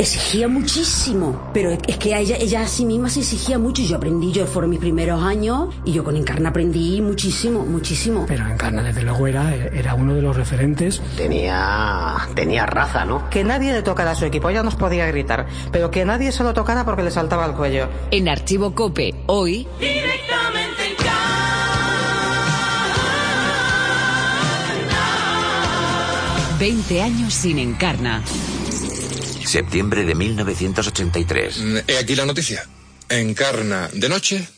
exigía muchísimo, pero es que ella, ella a sí misma se exigía mucho y yo aprendí, yo fueron mis primeros años y yo con Encarna aprendí muchísimo, muchísimo. Pero Encarna desde luego era, era uno de los referentes. Tenía, tenía raza, ¿no? Que nadie le tocara a su equipo, ella nos podía gritar, pero que nadie se lo tocara porque le saltaba el cuello. En Archivo Cope, hoy... Directamente en 20 años sin Encarna. Septiembre de 1983. Mm, He aquí la noticia. Encarna de noche,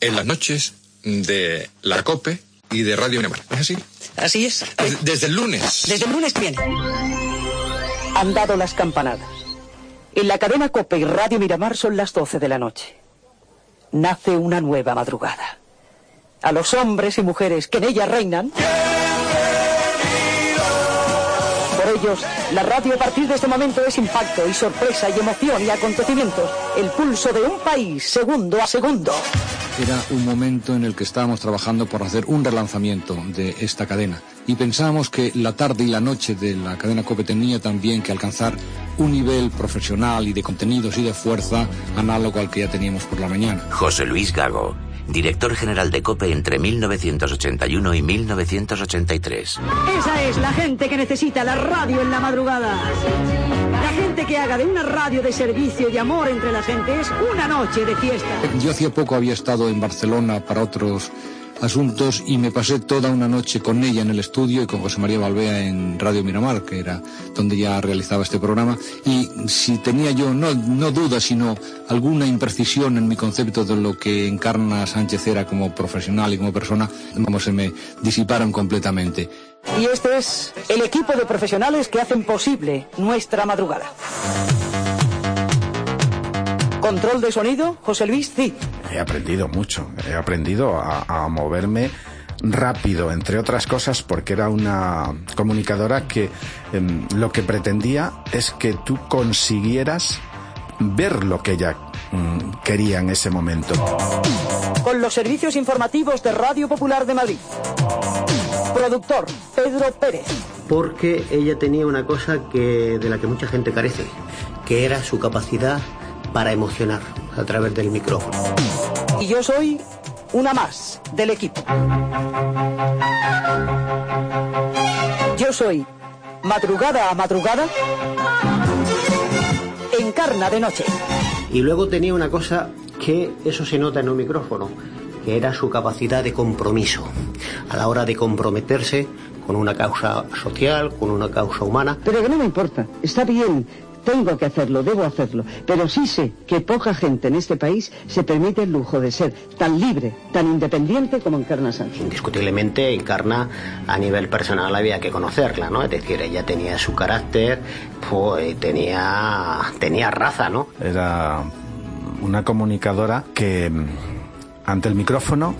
en las noches de la COPE y de Radio Miramar. ¿Es así? Así es. Desde el lunes. Desde el lunes que viene. Han dado las campanadas. En la cadena Cope y Radio Miramar son las 12 de la noche. Nace una nueva madrugada. A los hombres y mujeres que en ella reinan. Por ellos, la radio a partir de este momento es impacto y sorpresa y emoción y acontecimientos. El pulso de un país, segundo a segundo. Era un momento en el que estábamos trabajando por hacer un relanzamiento de esta cadena y pensábamos que la tarde y la noche de la cadena COPE tenía también que alcanzar un nivel profesional y de contenidos y de fuerza análogo al que ya teníamos por la mañana. José Luis Gago, director general de COPE entre 1981 y 1983. Esa es la gente que necesita la radio en la madrugada. La gente que haga de una radio de servicio y de amor entre la gente es una noche de fiesta. Yo hacía poco había estado en Barcelona para otros asuntos y me pasé toda una noche con ella en el estudio y con José María Balbea en Radio Miramar, que era donde ya realizaba este programa. Y si tenía yo, no, no duda, sino alguna imprecisión en mi concepto de lo que Encarna Sánchez era como profesional y como persona, vamos, se me disiparon completamente. Y este es el equipo de profesionales que hacen posible nuestra madrugada. Control de sonido, José Luis Cid. He aprendido mucho, he aprendido a, a moverme rápido, entre otras cosas, porque era una comunicadora que em, lo que pretendía es que tú consiguieras ver lo que ella mm, quería en ese momento. Con los servicios informativos de Radio Popular de Madrid. Productor, Pedro Pérez. Porque ella tenía una cosa que, de la que mucha gente carece, que era su capacidad para emocionar a través del micrófono. Y yo soy una más del equipo. Yo soy madrugada a madrugada, encarna de noche. Y luego tenía una cosa que eso se nota en un micrófono, que era su capacidad de compromiso a la hora de comprometerse con una causa social, con una causa humana. Pero que no me importa, está bien, tengo que hacerlo, debo hacerlo, pero sí sé que poca gente en este país se permite el lujo de ser tan libre, tan independiente como Encarna Sánchez. Indiscutiblemente, Encarna a nivel personal había que conocerla, ¿no? Es decir, ella tenía su carácter, pues tenía, tenía raza, ¿no? Era una comunicadora que ante el micrófono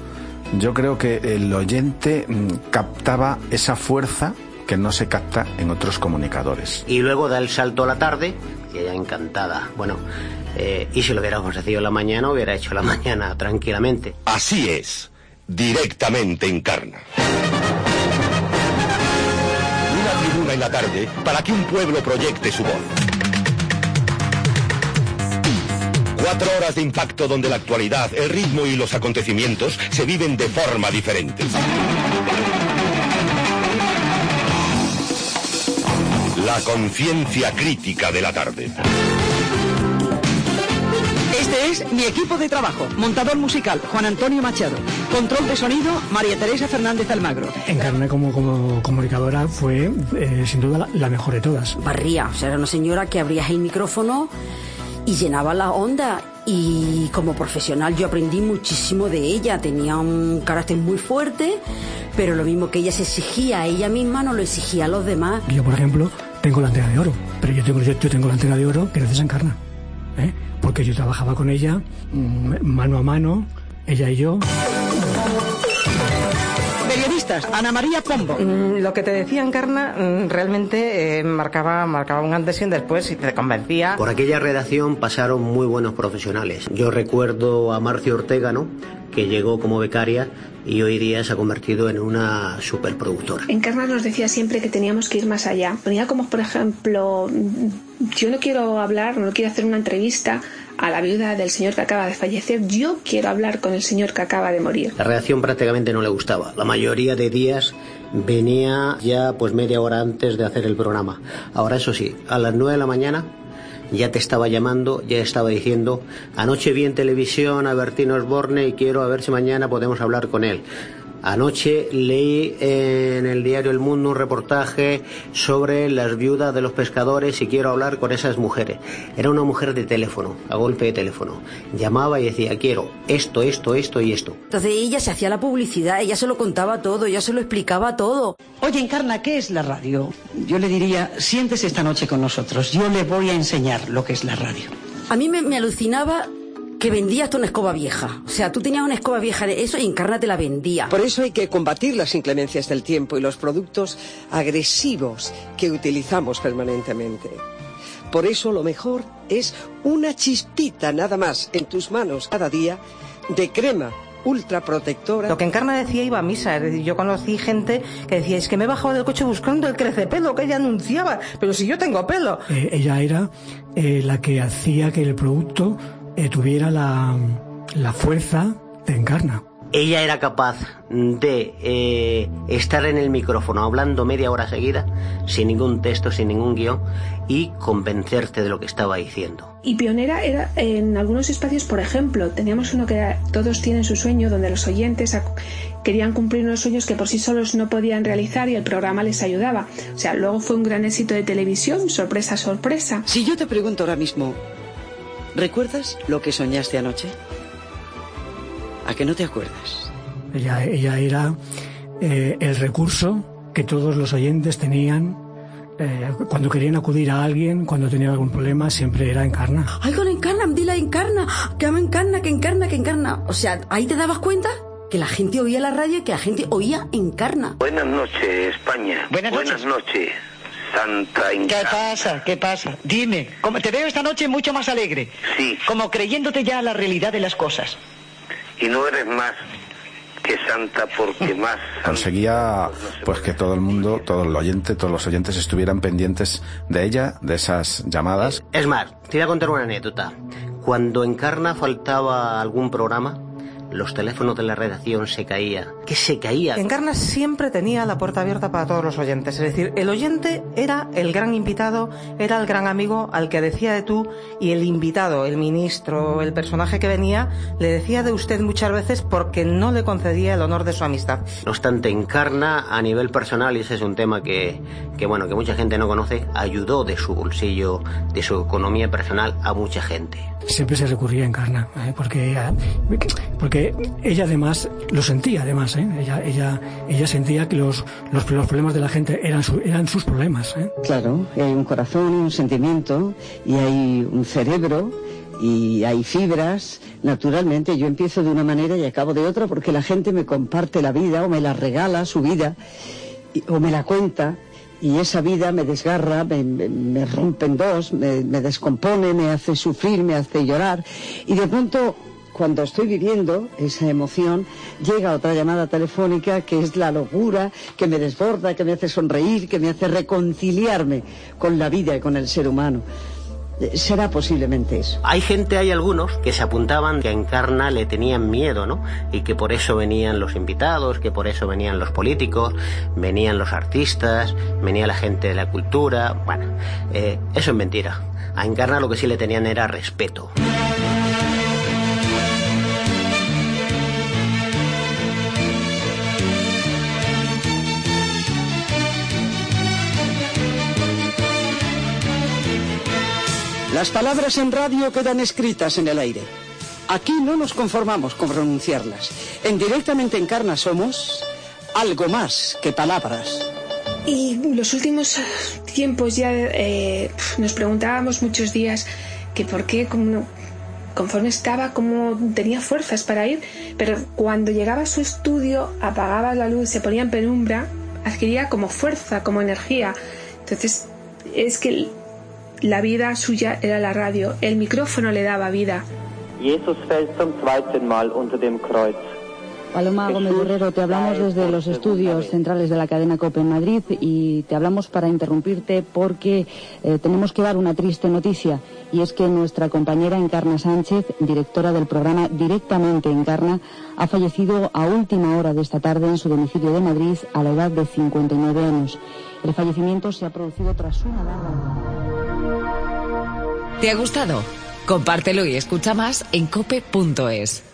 yo creo que el oyente mm, captaba esa fuerza que no se capta en otros comunicadores. Y luego da el salto a la tarde, y ella encantada. Bueno, eh, y si lo hubiera ofrecido en la mañana, hubiera hecho la mañana tranquilamente. Así es, directamente encarna. Una tribuna en la tarde para que un pueblo proyecte su voz. Cuatro horas de impacto donde la actualidad, el ritmo y los acontecimientos se viven de forma diferente. La conciencia crítica de la tarde. Este es mi equipo de trabajo. Montador musical, Juan Antonio Machado. Control de sonido, María Teresa Fernández Almagro. Encarna como, como comunicadora fue eh, sin duda la, la mejor de todas. Barría, o sea, era una señora que abría el micrófono y llenaba la onda. Y como profesional yo aprendí muchísimo de ella. Tenía un carácter muy fuerte, pero lo mismo que ella se exigía a ella misma, no lo exigía a los demás. Yo, por ejemplo, tengo la antena de oro, pero yo tengo, yo, yo tengo la antena de oro gracias a Encarna. ¿eh? Porque yo trabajaba con ella mm, mano a mano, ella y yo. Periodistas, Ana María Pombo. Mm, Lo que te decía Encarna mm, realmente eh, marcaba, marcaba un antes y un después y te convencía. Por aquella redacción pasaron muy buenos profesionales. Yo recuerdo a Marcio Ortega, ¿no? que llegó como becaria y hoy día se ha convertido en una superproductora. Encarna nos decía siempre que teníamos que ir más allá. Ponía como, por ejemplo, mm, yo no quiero hablar, no quiero hacer una entrevista a la viuda del señor que acaba de fallecer, yo quiero hablar con el señor que acaba de morir. La redacción prácticamente no le gustaba. La mayoría de días venía ya pues media hora antes de hacer el programa. Ahora eso sí, a las nueve de la mañana ya te estaba llamando, ya estaba diciendo, anoche vi en televisión a Bertín Osborne y quiero a ver si mañana podemos hablar con él. Anoche leí en el diario El Mundo un reportaje sobre las viudas de los pescadores y quiero hablar con esas mujeres. Era una mujer de teléfono, a golpe de teléfono. Llamaba y decía, quiero esto, esto, esto y esto. Entonces ella se hacía la publicidad, ella se lo contaba todo, ella se lo explicaba todo. Oye, Encarna, ¿qué es la radio? Yo le diría, siéntese esta noche con nosotros. Yo le voy a enseñar lo que es la radio. A mí me, me alucinaba que vendía hasta una escoba vieja. O sea, tú tenías una escoba vieja de eso y Encarna te la vendía. Por eso hay que combatir las inclemencias del tiempo y los productos agresivos que utilizamos permanentemente. Por eso lo mejor es una chispita nada más en tus manos cada día de crema ultra protectora. Lo que Encarna decía iba a misa. Es decir, yo conocí gente que decía, es que me he bajado del coche buscando el crecepelo que ella anunciaba, pero si yo tengo pelo. Eh, ella era eh, la que hacía que el producto eh, tuviera la, la fuerza de Encarna. Ella era capaz de eh, estar en el micrófono hablando media hora seguida, sin ningún texto, sin ningún guion, y convencerte de lo que estaba diciendo. Y pionera era en algunos espacios, por ejemplo, teníamos uno que era Todos tienen su sueño, donde los oyentes querían cumplir unos sueños que por sí solos no podían realizar y el programa les ayudaba. O sea, luego fue un gran éxito de televisión, sorpresa, sorpresa. Si yo te pregunto ahora mismo, ¿recuerdas lo que soñaste anoche? ¿A que no te acuerdas? Ella, ella era eh, el recurso que todos los oyentes tenían eh, cuando querían acudir a alguien, cuando tenían algún problema, siempre era Encarna. Ay, con Encarna, dile a Encarna, que me encarna, que encarna, que encarna. O sea, ahí te dabas cuenta que la gente oía la radio y que la gente oía Encarna. Buenas noches, España. Buenas noches. Santa ¿Qué pasa? ¿Qué pasa? Dime, como te veo esta noche mucho más alegre. Sí. Como creyéndote ya a la realidad de las cosas. Y no eres más que santa porque más Conseguía pues que todo el mundo, todo el oyente, todos los oyentes estuvieran pendientes de ella, de esas llamadas. Es más, te voy a contar una anécdota. Cuando Encarna faltaba algún programa, los teléfonos de la redacción se caían. Que se caían. Encarna siempre tenía la puerta abierta para todos los oyentes. Es decir, el oyente era el gran invitado, era el gran amigo al que decía de tú y el invitado, el ministro, el personaje que venía, le decía de usted muchas veces porque no le concedía el honor de su amistad. No obstante, Encarna a nivel personal, y ese es un tema que, que, bueno, que mucha gente no conoce, ayudó de su bolsillo, de su economía personal a mucha gente. Siempre se recurría a Encarna, ¿eh? porque, ella, porque ella además lo sentía, además, ¿eh? ella, ella, ella sentía que los, los, los problemas de la gente eran, su- eran sus problemas. ¿eh? Claro, hay un corazón, un sentimiento, y hay un cerebro, y hay fibras. Naturalmente, yo empiezo de una manera y acabo de otra porque la gente me comparte la vida o me la regala, su vida, o me la cuenta. Y esa vida me desgarra, me, me- rompe en dos, me, me descompone, me hace sufrir, me hace llorar. Y de pronto, cuando estoy viviendo esa emoción, llega otra llamada telefónica que es la locura, que me desborda, que me hace sonreír, que me hace reconciliarme con la vida y con el ser humano. Será posiblemente eso. Hay gente, hay algunos que se apuntaban que a Encarna le tenían miedo, ¿no? Y que por eso venían los invitados, que por eso venían los políticos, venían los artistas, venía la gente de la cultura. Bueno, eh, eso es mentira. A Encarna lo que sí le tenían era respeto. Las palabras en radio quedan escritas en el aire. Aquí no nos conformamos con pronunciarlas. En Directamente Encarna somos algo más que palabras. Y los últimos tiempos ya eh, nos preguntábamos muchos días que por qué conforme estaba, como tenía fuerzas para ir, pero cuando llegaba a su estudio, apagaba la luz, se ponía en penumbra, adquiría como fuerza, como energía. Entonces, es que la vida suya era la radio, el micrófono le daba vida. Jesus fällt zum zweiten Mal unter dem Kreuz. Paloma Gómez Guerrero, te hablamos desde los estudios centrales de la cadena COPE en Madrid y te hablamos para interrumpirte porque eh, tenemos que dar una triste noticia y es que nuestra compañera Encarna Sánchez, directora del programa Directamente Encarna, ha fallecido a última hora de esta tarde en su domicilio de Madrid a la edad de 59 años. El fallecimiento se ha producido tras una larga. ¿Te ha gustado? Compártelo y escucha más en cope.es.